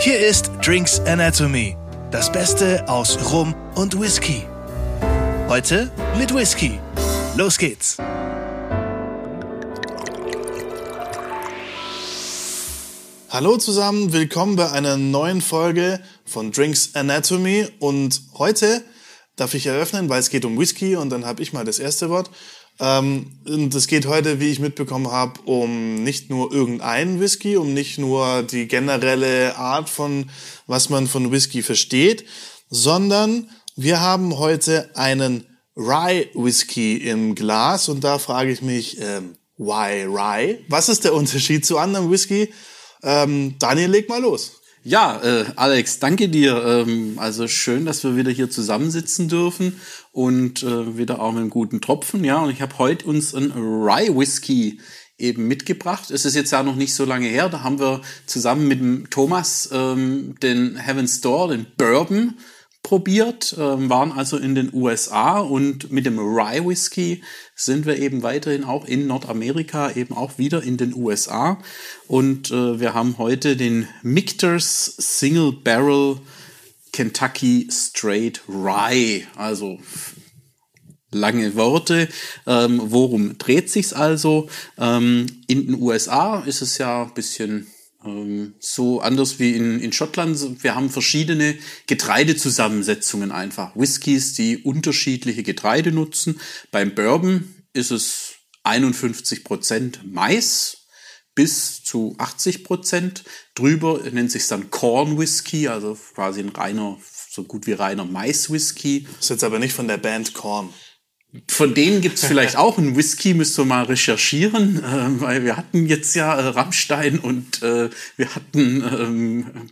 Hier ist Drinks Anatomy, das Beste aus Rum und Whisky. Heute mit Whisky. Los geht's! Hallo zusammen, willkommen bei einer neuen Folge von Drinks Anatomy und heute darf ich eröffnen, weil es geht um Whisky und dann habe ich mal das erste Wort. Ähm, und es geht heute, wie ich mitbekommen habe, um nicht nur irgendeinen Whisky, um nicht nur die generelle Art von, was man von Whisky versteht, sondern wir haben heute einen Rye Whisky im Glas und da frage ich mich, ähm, why Rye? Was ist der Unterschied zu anderem Whisky? Ähm, Daniel, leg mal los. Ja, äh, Alex, danke dir. Ähm, also schön, dass wir wieder hier zusammensitzen dürfen und äh, wieder auch mit einem guten Tropfen. Ja, und ich habe heute uns ein Rye Whisky eben mitgebracht. Es ist jetzt ja noch nicht so lange her. Da haben wir zusammen mit dem Thomas ähm, den Heaven's Door, den Bourbon probiert, ähm, waren also in den USA und mit dem Rye Whisky sind wir eben weiterhin auch in Nordamerika, eben auch wieder in den USA. Und äh, wir haben heute den Michter's Single Barrel Kentucky Straight Rye. Also lange Worte. Ähm, worum dreht sich's also? Ähm, in den USA ist es ja ein bisschen so anders wie in, in Schottland. Wir haben verschiedene Getreidezusammensetzungen einfach. Whiskys, die unterschiedliche Getreide nutzen. Beim Bourbon ist es 51 Prozent Mais bis zu 80 Prozent. Drüber nennt sich dann Corn Whisky, also quasi ein reiner, so gut wie reiner Mais Whisky. Das ist jetzt aber nicht von der Band Corn. Von denen gibt's vielleicht auch einen Whisky, müsst ihr mal recherchieren, äh, weil wir hatten jetzt ja äh, Rammstein und äh, wir hatten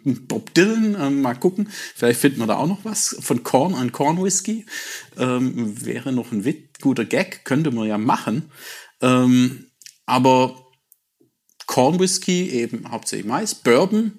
ähm, Bob Dylan. Äh, mal gucken, vielleicht finden wir da auch noch was von Korn, ein Korn Whisky. Ähm, wäre noch ein Wit guter Gag, könnte man ja machen. Ähm, aber Corn Whisky eben hauptsächlich Mais, Bourbon,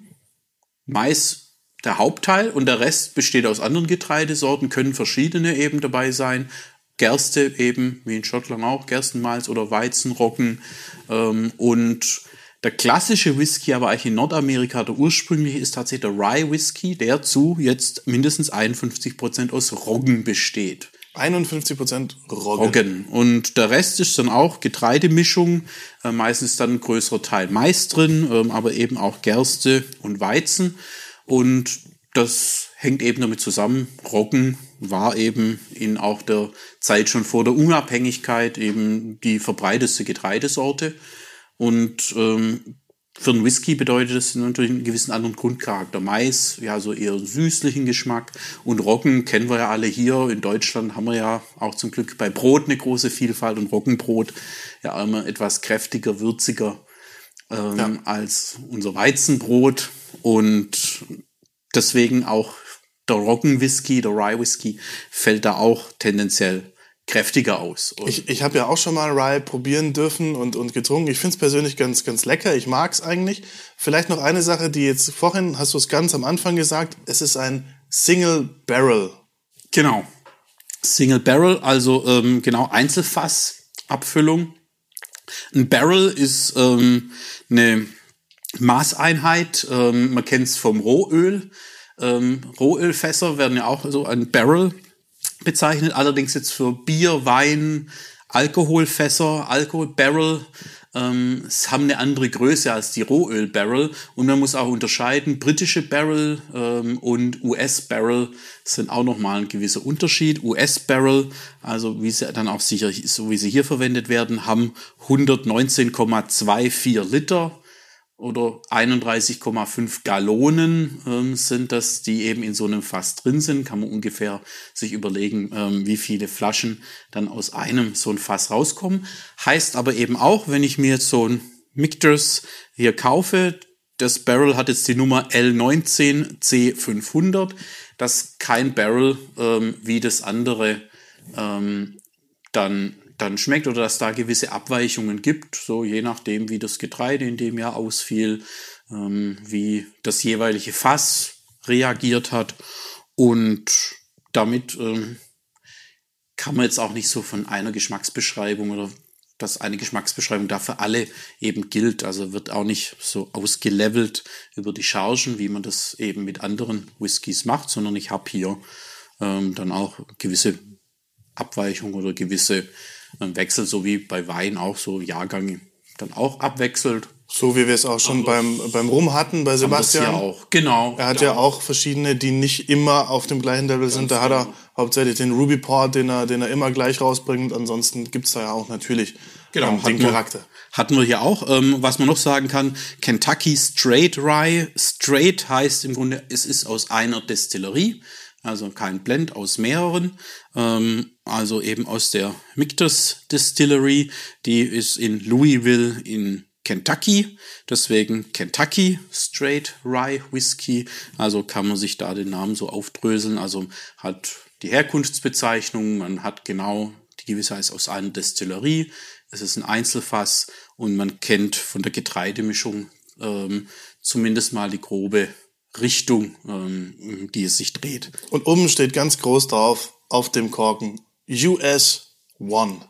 Mais der Hauptteil und der Rest besteht aus anderen Getreidesorten, können verschiedene eben dabei sein. Gerste eben, wie in Schottland auch, Gerstenmalz oder Weizenroggen. Ähm, und der klassische Whisky, aber eigentlich in Nordamerika, der ursprüngliche, ist tatsächlich der Rye Whisky, der zu jetzt mindestens 51 Prozent aus Roggen besteht. 51 Prozent Roggen. Roggen. Und der Rest ist dann auch Getreidemischung, äh, meistens dann ein größerer Teil Mais drin, ähm, aber eben auch Gerste und Weizen. Und das hängt eben damit zusammen. Roggen war eben in auch der Zeit schon vor der Unabhängigkeit eben die verbreiteste Getreidesorte. Und ähm, für einen Whisky bedeutet das natürlich einen gewissen anderen Grundcharakter. Mais, ja, so eher süßlichen Geschmack. Und Roggen kennen wir ja alle hier. In Deutschland haben wir ja auch zum Glück bei Brot eine große Vielfalt und Roggenbrot ja immer etwas kräftiger, würziger ähm, ja. als unser Weizenbrot. Und deswegen auch der Roggenwhisky, der Rye Whisky fällt da auch tendenziell kräftiger aus. Und ich ich habe ja auch schon mal Rye probieren dürfen und, und getrunken. Ich finde es persönlich ganz, ganz lecker. Ich mag es eigentlich. Vielleicht noch eine Sache, die jetzt vorhin, hast du es ganz am Anfang gesagt, es ist ein Single Barrel. Genau. Single Barrel, also ähm, genau Einzelfassabfüllung. Ein Barrel ist ähm, eine Maßeinheit. Ähm, man kennt es vom Rohöl. Ähm, Rohölfässer werden ja auch so ein Barrel bezeichnet, allerdings jetzt für Bier, Wein, Alkoholfässer, Alkoholbarrel, ähm, es haben eine andere Größe als die Rohölbarrel und man muss auch unterscheiden, britische Barrel ähm, und US-Barrel sind auch nochmal ein gewisser Unterschied. US-Barrel, also wie sie dann auch sicher, so wie sie hier verwendet werden, haben 119,24 Liter oder 31,5 Gallonen ähm, sind das, die eben in so einem Fass drin sind. Kann man ungefähr sich überlegen, ähm, wie viele Flaschen dann aus einem so ein Fass rauskommen. Heißt aber eben auch, wenn ich mir jetzt so ein Mictors hier kaufe, das Barrel hat jetzt die Nummer L19C500, dass kein Barrel ähm, wie das andere ähm, dann dann schmeckt oder dass da gewisse Abweichungen gibt, so je nachdem, wie das Getreide in dem Jahr ausfiel, ähm, wie das jeweilige Fass reagiert hat. Und damit ähm, kann man jetzt auch nicht so von einer Geschmacksbeschreibung oder dass eine Geschmacksbeschreibung da für alle eben gilt. Also wird auch nicht so ausgelevelt über die Chargen, wie man das eben mit anderen Whiskys macht, sondern ich habe hier ähm, dann auch gewisse Abweichungen oder gewisse ähm, Wechsel, so wie bei Wein auch so Jahrgänge dann auch abwechselt. So wie wir es auch schon beim, beim Rum hatten, bei Sebastian. Ja auch, genau. Er hat ja. ja auch verschiedene, die nicht immer auf dem gleichen Level sind. Da hat er genau. hauptsächlich den Ruby Port, den er, den er immer gleich rausbringt. Ansonsten gibt's da ja auch natürlich Genau, ähm, den hatten wir- Charakter. Hatten wir hier auch. Ähm, was man noch sagen kann, Kentucky Straight Rye. Straight heißt im Grunde, es ist aus einer Destillerie, also kein Blend, aus mehreren. Ähm, also eben aus der Mictus Distillery. Die ist in Louisville in Kentucky. Deswegen Kentucky Straight Rye Whiskey. Also kann man sich da den Namen so aufdröseln. Also hat die Herkunftsbezeichnung, man hat genau die Gewissheit aus einer Destillerie. Es ist ein Einzelfass und man kennt von der Getreidemischung ähm, zumindest mal die grobe Richtung, ähm, die es sich dreht. Und oben steht ganz groß drauf, auf dem Korken, US One.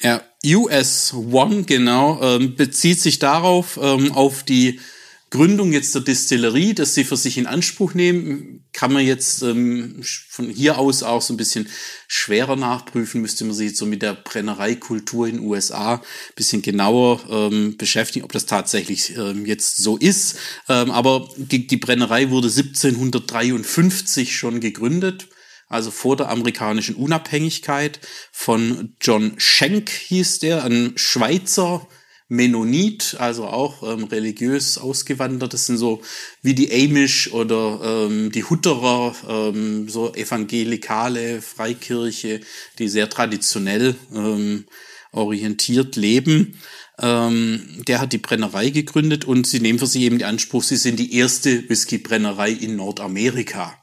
Ja, US One, genau, ähm, bezieht sich darauf, ähm, auf die Gründung jetzt der Distillerie, dass sie für sich in Anspruch nehmen, kann man jetzt ähm, von hier aus auch so ein bisschen schwerer nachprüfen, müsste man sich jetzt so mit der Brennereikultur in den USA ein bisschen genauer ähm, beschäftigen, ob das tatsächlich ähm, jetzt so ist. Ähm, aber die, die Brennerei wurde 1753 schon gegründet also vor der amerikanischen Unabhängigkeit von John Schenk hieß der, ein Schweizer Mennonit, also auch ähm, religiös ausgewandert. Das sind so wie die Amish oder ähm, die Hutterer, ähm, so evangelikale Freikirche, die sehr traditionell ähm, orientiert leben. Ähm, der hat die Brennerei gegründet und sie nehmen für sich eben den Anspruch, sie sind die erste Whiskybrennerei in Nordamerika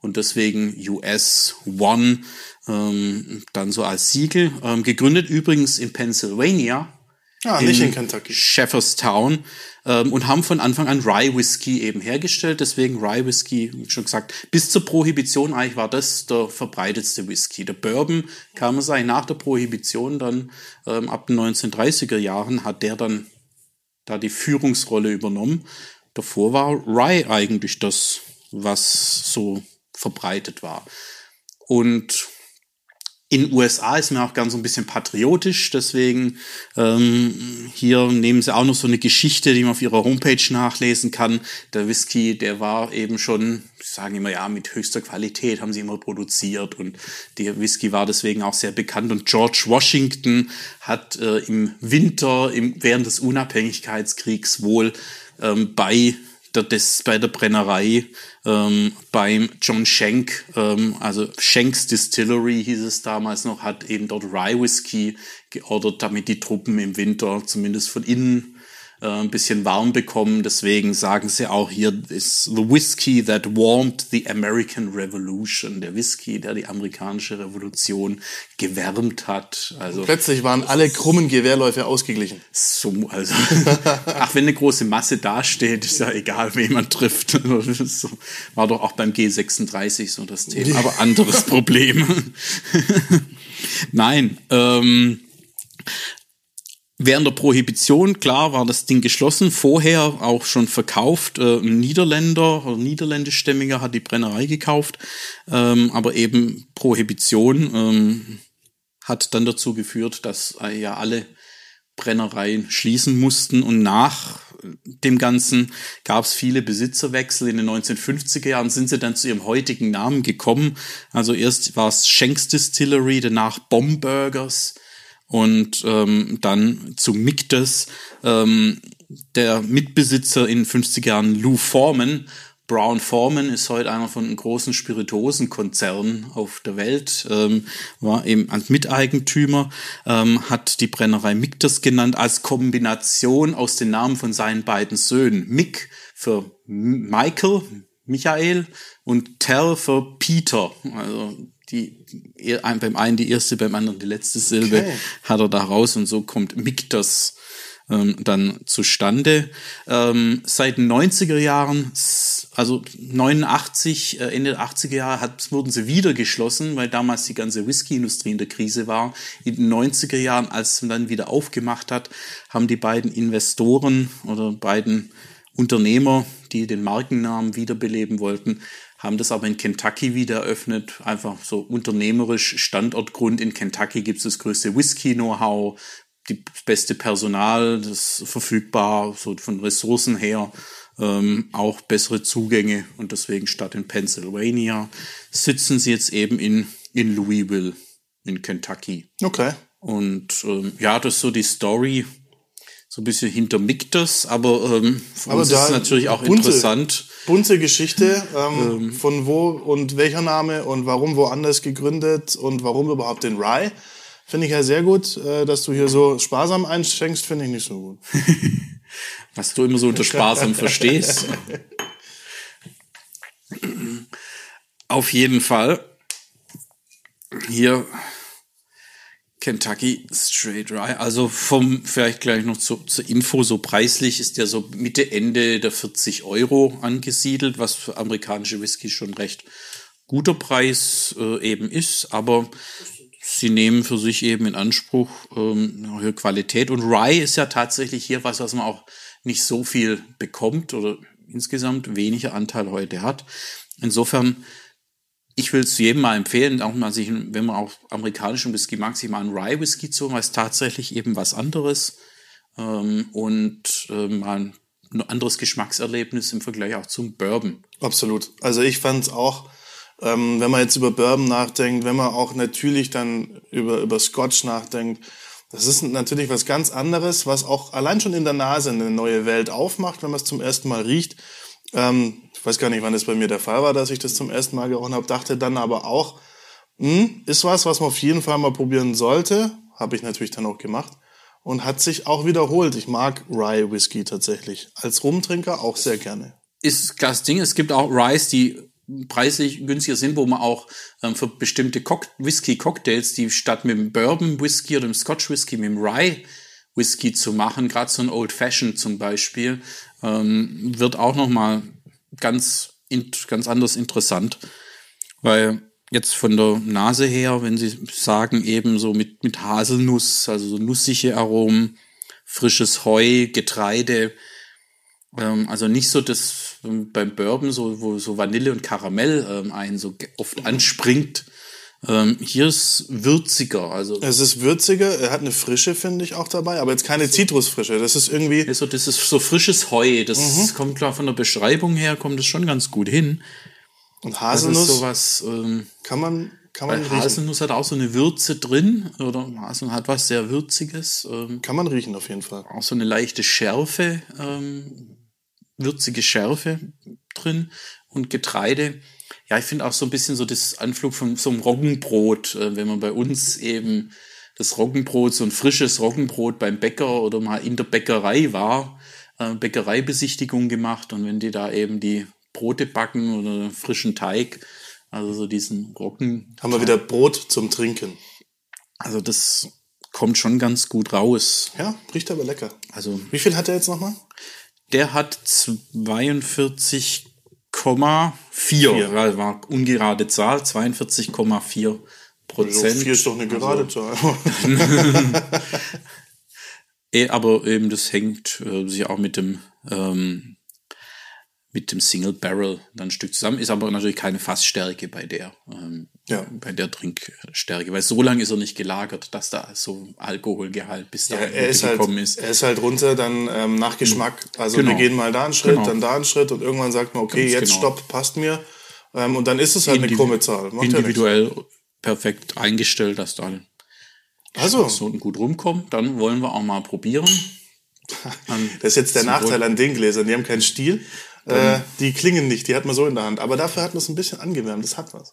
und deswegen US One ähm, dann so als Siegel. Ähm, gegründet übrigens in Pennsylvania. Ah, nicht in Kentucky. Shepherdstown ähm, und haben von Anfang an Rye Whisky eben hergestellt. Deswegen Rye Whisky, wie schon gesagt, bis zur Prohibition eigentlich war das der verbreitetste Whisky. Der Bourbon kam es eigentlich nach der Prohibition dann ähm, ab den 1930er Jahren hat der dann da die Führungsrolle übernommen. Davor war Rye eigentlich das, was so verbreitet war. Und in USA ist mir auch ganz so ein bisschen patriotisch, deswegen ähm, hier nehmen sie auch noch so eine Geschichte, die man auf ihrer Homepage nachlesen kann. Der Whisky, der war eben schon, sagen immer ja, mit höchster Qualität haben sie immer produziert und der Whisky war deswegen auch sehr bekannt. Und George Washington hat äh, im Winter, im, während des Unabhängigkeitskriegs wohl ähm, bei der, des, bei der Brennerei ähm, beim John Schenk, ähm, also Schenks Distillery hieß es damals noch, hat eben dort Rye Whisky geordert, damit die Truppen im Winter zumindest von innen äh, ein bisschen warm bekommen. Deswegen sagen sie auch hier, ist the whiskey that warmed the American Revolution. Der Whisky, der die amerikanische Revolution gewärmt hat. Also Plötzlich waren alle krummen Gewehrläufe ausgeglichen. so, also, ach, wenn eine große Masse dasteht, ist ja egal, wen man trifft. Das war doch auch beim G36 so das Thema, aber anderes Problem. Nein, ähm, Während der Prohibition, klar, war das Ding geschlossen. Vorher auch schon verkauft. Äh, ein Niederländer oder niederländischstämmiger hat die Brennerei gekauft. Ähm, aber eben Prohibition ähm, hat dann dazu geführt, dass äh, ja alle Brennereien schließen mussten. Und nach dem Ganzen gab es viele Besitzerwechsel. In den 1950er Jahren sind sie dann zu ihrem heutigen Namen gekommen. Also erst war es Schenks Distillery, danach Bomburgers und ähm, dann zu Mictus. Ähm, der Mitbesitzer in den 50er Jahren, Lou Foreman, Brown Foreman ist heute einer von den großen Spirituosenkonzernen auf der Welt, ähm, war eben Miteigentümer, ähm, hat die Brennerei Mictus genannt als Kombination aus den Namen von seinen beiden Söhnen. Mick für Michael, Michael und Tell für Peter. Also die beim einen die erste, beim anderen die letzte Silbe Okay. hat er da raus und so kommt Mictus ähm, dann zustande. Ähm, seit den 90er Jahren also 89, äh, Ende der 80er Jahre hat, wurden sie wieder geschlossen, weil damals die ganze Whisky-Industrie in der Krise war. In den 90er Jahren, als man dann wieder aufgemacht hat, haben die beiden Investoren oder beiden Unternehmer, die den Markennamen wiederbeleben wollten, haben das aber in Kentucky wieder eröffnet. Einfach so unternehmerisch Standortgrund. In Kentucky gibt es das größte Whisky-Know-how, die beste Personal, das verfügbar, so von Ressourcen her, ähm, auch bessere Zugänge und deswegen statt in Pennsylvania sitzen sie jetzt eben in, in Louisville in Kentucky. Okay. Und ähm, ja, das ist so die Story, so ein bisschen hintermickt das, aber ähm, für Aber uns ist es natürlich auch bunte- interessant. Bunte Geschichte, ähm, von wo und welcher Name und warum woanders gegründet und warum überhaupt den Rye. Finde ich ja sehr gut, äh, dass du hier so sparsam einschenkst, finde ich nicht so gut. was du immer so unter sparsam verstehst. Auf jeden Fall. Hier Kentucky Straight Rye. Also vom, vielleicht gleich noch zu, zur Info, so preislich ist der so Mitte, Ende der 40 Euro angesiedelt, was für amerikanische Whisky schon recht guter Preis äh, eben ist, aber sie nehmen für sich eben in Anspruch ähm, eine höhere Qualität. Und Rye ist ja tatsächlich hier was, was man auch nicht so viel bekommt oder insgesamt weniger Anteil heute hat. Insofern, ich will es jedem mal empfehlen, auch mal sich, wenn man auch amerikanischen Whisky mag, sich mal einen Rye Whisky zu holen, weil es tatsächlich eben was anderes ähm, und ähm, mal ein anderes Geschmackserlebnis im Vergleich auch zum Bourbon. Absolut. Also ich fand es auch, ähm, wenn man jetzt über Bourbon nachdenkt, wenn man auch natürlich dann über, über Scotch nachdenkt, das ist natürlich was ganz anderes, was auch allein schon in der Nase eine neue Welt aufmacht, wenn man es zum ersten Mal riecht. Ähm, ich weiß gar nicht, wann es bei mir der Fall war, dass ich das zum ersten Mal gerochen habe, dachte dann aber auch, hm, ist was, was man auf jeden Fall mal probieren sollte. Habe ich natürlich dann auch gemacht. Und hat sich auch wiederholt. Ich mag Rye Whisky tatsächlich. Als Rumtrinker auch sehr gerne. ist das Ding. Es gibt auch Ryes, die preislich günstiger sind, wo man auch ähm, für bestimmte Cock Whisky-Cocktails, die statt mit dem Bourbon-Whisky oder dem Scotch-Whisky mit dem Rye-Whisky zu machen, gerade so ein Old Fashioned zum Beispiel, ähm, wird auch nochmal ganz, ganz anders interessant. Weil jetzt von der Nase her, wenn Sie sagen, eben so mit, mit Haselnuss, also so nussige Aromen, frisches Heu, Getreide, ähm, also nicht so das ähm, beim Bourbon, so, wo so Vanille und Karamell ähm, einen so oft anspringt. Ähm, hier ist würziger, also Es ist würziger, er hat eine Frische, finde ich, auch dabei, aber jetzt keine Zitrusfrische. Das ist irgendwie, also das ist so frisches Heu. Das Mhm. kommt klar von der Beschreibung her, kommt es schon ganz gut hin. und Das Haselnuss ist sowas, ähm, kann man, kann man riechen. Haselnuss hat auch so eine Würze drin, oder Haselnuss hat was sehr Würziges. Ähm, Kann man riechen auf jeden Fall. auch so eine leichte Schärfe, ähm, würzige Schärfe drin und Getreide. Ja, ich finde auch so ein bisschen so das Anflug von so einem Roggenbrot, äh, wenn man bei uns eben das Roggenbrot, so ein frisches Roggenbrot beim Bäcker oder mal in der Bäckerei war, äh, Bäckereibesichtigung gemacht und wenn die da eben die Brote backen oder frischen Teig, also so diesen Roggen, Haben wir wieder Brot zum Trinken. also das kommt schon ganz gut raus. Ja, riecht aber lecker. Also Wie viel hat er jetzt nochmal? Der hat 42,4. War, war ungerade Zahl, 42,4 Prozent. vier ist doch eine gerade Zahl. Eh, aber eben das hängt äh, sich auch mit dem ähm, mit dem Single Barrel dann ein Stück zusammen. Ist aber natürlich keine Fassstärke bei der ähm, Ja. bei der Trinkstärke, weil so lange ist er nicht gelagert, dass da so Alkoholgehalt bis Ja, dahin ist halt, gekommen ist. er ist halt runter, dann ähm, nach Geschmack. Also Genau. wir gehen mal da einen Schritt, Genau. dann da einen Schritt und irgendwann sagt man, okay, Ganz jetzt genau. stopp, passt mir. Ähm, und dann ist es halt eine Individu- krumme Zahl. Macht ja individuell perfekt eingestellt, dass da nichts. Also, so gut rumkommt, dann wollen wir auch mal probieren. Dann das ist jetzt der Nachteil an den Gläsern. Die haben keinen Stiel. Äh, die klingen nicht, die hat man so in der Hand. Aber dafür hat man es ein bisschen angewärmt. Das hat was.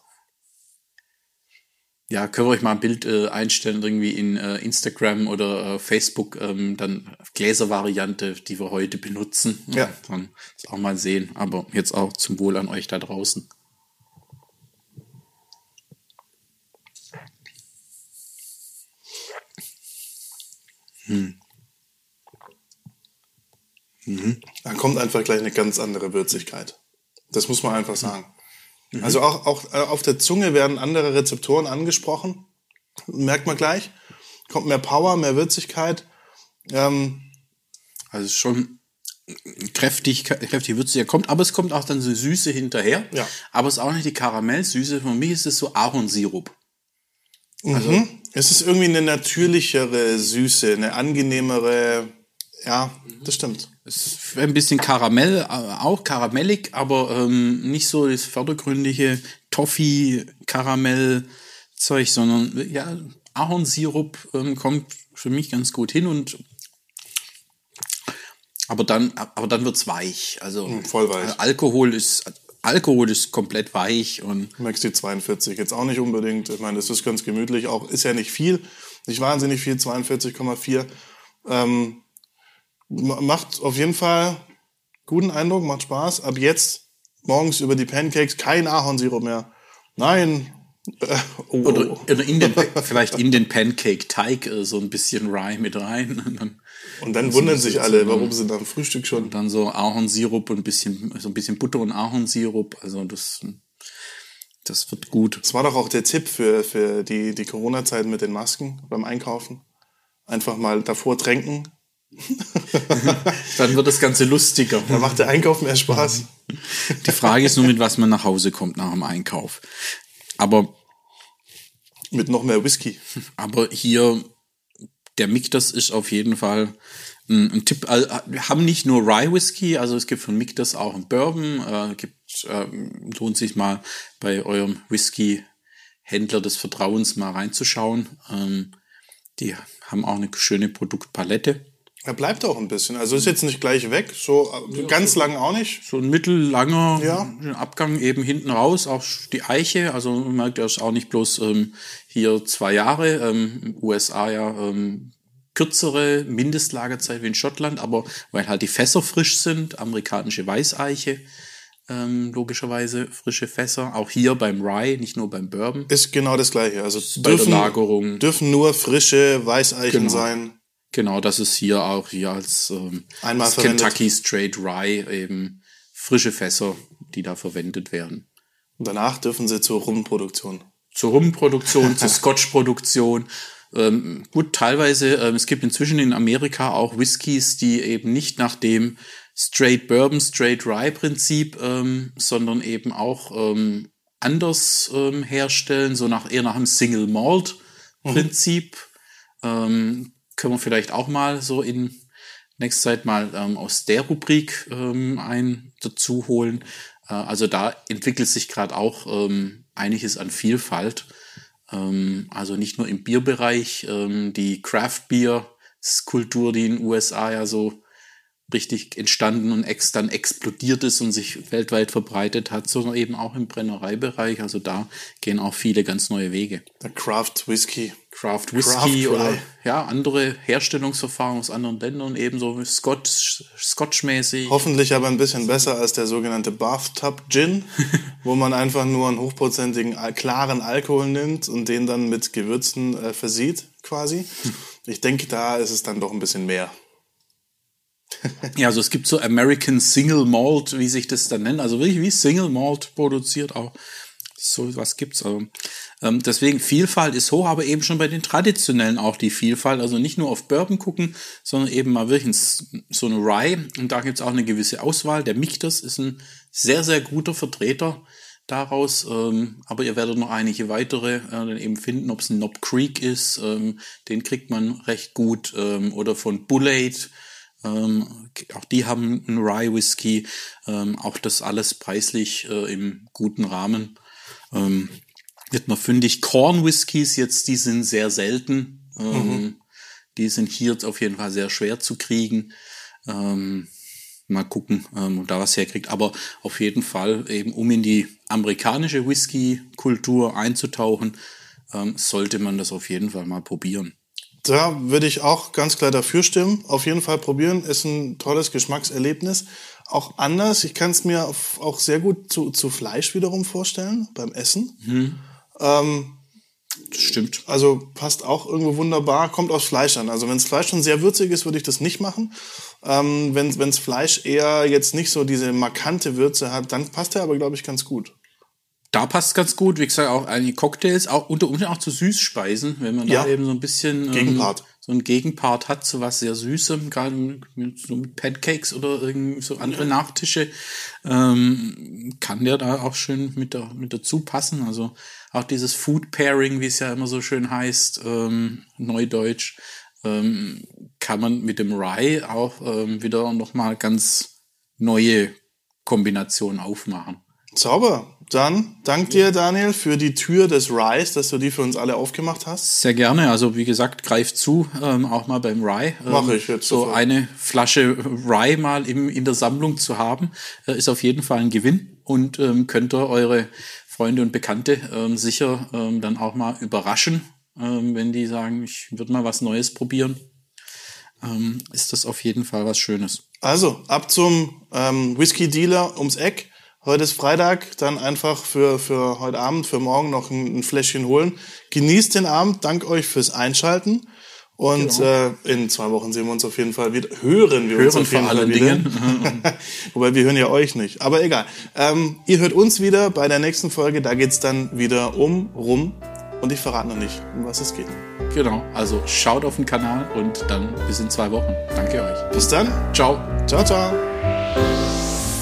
Ja, können wir euch mal ein Bild äh, einstellen, irgendwie in äh, Instagram oder äh, Facebook, ähm, dann Gläservariante, die wir heute benutzen. Ja. Dann das auch mal sehen. Aber jetzt auch zum Wohl an euch da draußen. Dann kommt einfach gleich eine ganz andere Würzigkeit. Das muss man einfach sagen. Also auch, auch äh, auf der Zunge werden andere Rezeptoren angesprochen. Merkt man gleich. Kommt mehr Power, mehr Würzigkeit. Ähm, Also es ist schon kräftig, kräftig würzig kommt, aber es kommt auch dann so Süße hinterher. Ja. Aber es ist auch nicht die Karamellsüße. Für mich ist es so Ahornsirup. mhm. Es ist irgendwie eine natürlichere Süße, eine angenehmere. Ja, das stimmt. Es ist ein bisschen Karamell, äh, auch karamellig, aber ähm, nicht so das vordergründige Toffee-Karamell-Zeug, sondern ja, Ahornsirup ähm, kommt für mich ganz gut hin und aber dann, aber dann wird's weich. Also voll weich. Alkohol ist Alkohol ist komplett weich und Du merkst die 42 jetzt auch nicht unbedingt. Ich meine, das ist ganz gemütlich. Auch ist ja nicht viel, nicht wahnsinnig viel, 42,4. Ähm, macht auf jeden Fall guten Eindruck, macht Spaß. Ab jetzt morgens über die Pancakes kein Ahornsirup mehr. Nein. Äh, oh, oder, oder in den, vielleicht in den Pancake-Teig äh, so ein bisschen Rye mit rein. Und dann, Und dann wundern sich alle, warum sie am Frühstück schon. und dann so Ahornsirup und ein bisschen, so ein bisschen Butter und Ahornsirup. Also das, das wird gut. Das war doch auch der Tipp für, für die, die Corona-Zeit mit den Masken beim Einkaufen. Einfach mal davor tränken. Dann wird das Ganze lustiger. Da macht der Einkauf mehr Spaß. Die Frage ist nur, mit was man nach Hause kommt nach dem Einkauf. Aber, Mit noch mehr Whisky. aber hier, der Miktas ist auf jeden Fall ein, ein Tipp. Also, Wir haben nicht nur Rye Whisky, also es gibt von Miktas auch einen Bourbon. Äh, gibt, ähm, lohnt sich mal bei eurem Whisky-Händler des Vertrauens mal reinzuschauen. Ähm, die haben auch eine schöne Produktpalette. Er bleibt auch ein bisschen. Also ist jetzt nicht gleich weg, so äh, ganz lang auch nicht. So ein mittellanger Ja. Abgang eben hinten raus, auch die Eiche. Also man merkt, er ist auch nicht bloß ähm, hier zwei Jahre. Ähm, USA ja ähm, kürzere Mindestlagerzeit wie in Schottland, aber weil halt die Fässer frisch sind, amerikanische Weißeiche, ähm, logischerweise frische Fässer. Auch hier beim Rye, nicht nur beim Bourbon. Ist genau das gleiche. Also dürfen, Lagerung. dürfen nur frische Weißeichen Genau. sein. Genau, das ist hier auch hier als ähm, als. Kentucky Straight Rye eben frische Fässer, die da verwendet werden. Und danach dürfen sie zur Rumproduktion. zur Rumproduktion, zur Scotch-Produktion. Ähm, gut, teilweise, ähm, es gibt inzwischen in Amerika auch Whiskys, die eben nicht nach dem Straight Bourbon, Straight Rye Prinzip, ähm, sondern eben auch ähm, anders ähm, herstellen, so nach eher nach dem Single Malt Prinzip. Ähm, können wir vielleicht auch mal so in nächster Zeit mal ähm, aus der Rubrik ähm, ein dazu holen. Äh, also da entwickelt sich gerade auch ähm, einiges an Vielfalt. Ähm, also nicht nur im Bierbereich, ähm, die Craft Beer Kultur, die in den USA ja so richtig entstanden und ex dann explodiert ist und sich weltweit verbreitet hat, sondern eben auch im Brennereibereich. Also da gehen auch viele ganz neue Wege. Der Craft Whisky. Craft Craft Whisky oder Rye. ja, andere Herstellungsverfahren aus anderen Ländern, ebenso Scotch, Scotch-mäßig. Hoffentlich aber ein bisschen besser als der sogenannte Bathtub Gin, wo man einfach nur einen hochprozentigen, al- klaren Alkohol nimmt und den dann mit Gewürzen äh, versieht, quasi. Ich denke, da ist es dann doch ein bisschen mehr. Ja, also es gibt so American Single Malt, wie sich das dann nennt, also wirklich wie Single Malt produziert auch. So was gibt's also. Ähm, deswegen Vielfalt ist hoch, aber eben schon bei den traditionellen auch die Vielfalt. Also nicht nur auf Bourbon gucken, sondern eben mal wirklich so eine Rye. Und da gibt's auch eine gewisse Auswahl. Der Michtas ist ein sehr, sehr guter Vertreter daraus. Ähm, aber ihr werdet noch einige weitere äh, dann eben finden, ob es ein Knob Creek ist. Ähm, den kriegt man recht gut. Ähm, oder von Bullade. Ähm, auch die haben einen Rye Whisky. Ähm, auch das alles preislich äh, im guten Rahmen. Ähm, wird man fündig. Corn Whiskys jetzt, die sind sehr selten. Ähm, Die sind hier auf jeden Fall sehr schwer zu kriegen. Ähm, mal gucken, ähm, ob da was herkriegt. Aber auf jeden Fall eben, um in die amerikanische Whisky-Kultur einzutauchen, ähm, sollte man das auf jeden Fall mal probieren. Da würde ich auch ganz klar dafür stimmen. Auf jeden Fall probieren. Ist ein tolles Geschmackserlebnis. Auch anders. Ich kann es mir auch sehr gut zu, zu Fleisch wiederum vorstellen, beim Essen. Ähm, Das stimmt. also passt auch irgendwo wunderbar. Kommt aufs Fleisch an. Also wenn das Fleisch schon sehr würzig ist, würde ich das nicht machen. Ähm, wenn wenns Fleisch eher jetzt nicht so diese markante Würze hat, dann passt er aber, glaube ich, ganz gut. Da passt ganz gut, wie gesagt, auch einige Cocktails, auch unter Umständen auch zu Süßspeisen, wenn man Ja. da eben so ein bisschen Gegenpart. Ähm, so ein Gegenpart hat, so was sehr Süßem, gerade mit, so mit Pancakes oder irgend so andere Nachtische, ähm, kann der da auch schön mit, da, mit dazu passen. Also auch dieses Food Pairing, wie es ja immer so schön heißt, ähm, Neudeutsch, ähm, kann man mit dem Rye auch ähm, wieder nochmal ganz neue Kombinationen aufmachen. Sauber. Dann dank dir, Daniel, für die Tür des Ryes, dass du die für uns alle aufgemacht hast. Sehr gerne. Also wie gesagt, greift zu, ähm, auch mal beim Rye. Ähm, Mach ich jetzt So sofort. eine Flasche Rye mal im, in der Sammlung zu haben, äh, ist auf jeden Fall ein Gewinn und ähm, könnt ihr eure Freunde und Bekannte ähm, sicher ähm, dann auch mal überraschen, ähm, wenn die sagen, ich würde mal was Neues probieren. Ähm, ist das auf jeden Fall was Schönes. Also, ab zum ähm, Whisky-Dealer ums Eck. Heute ist Freitag, dann einfach für, für heute Abend, für morgen noch ein, ein Fläschchen holen. Genießt den Abend, dank euch fürs Einschalten. Und äh, in zwei Wochen sehen wir uns auf jeden Fall wieder. Hören wir uns Hören auf jeden vor Fall allen wieder. Dingen. Wobei wir hören ja euch nicht. Aber egal. Ähm, ihr hört uns wieder bei der nächsten Folge. Da geht's dann wieder um rum. Und ich verrate noch nicht, um was es geht. Genau. Also schaut auf den Kanal und dann bis in zwei Wochen. Danke euch. Bis dann. Ciao. Ciao, ciao.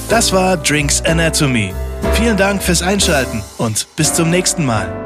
Das war Drinks Anatomy. Vielen Dank fürs Einschalten und bis zum nächsten Mal.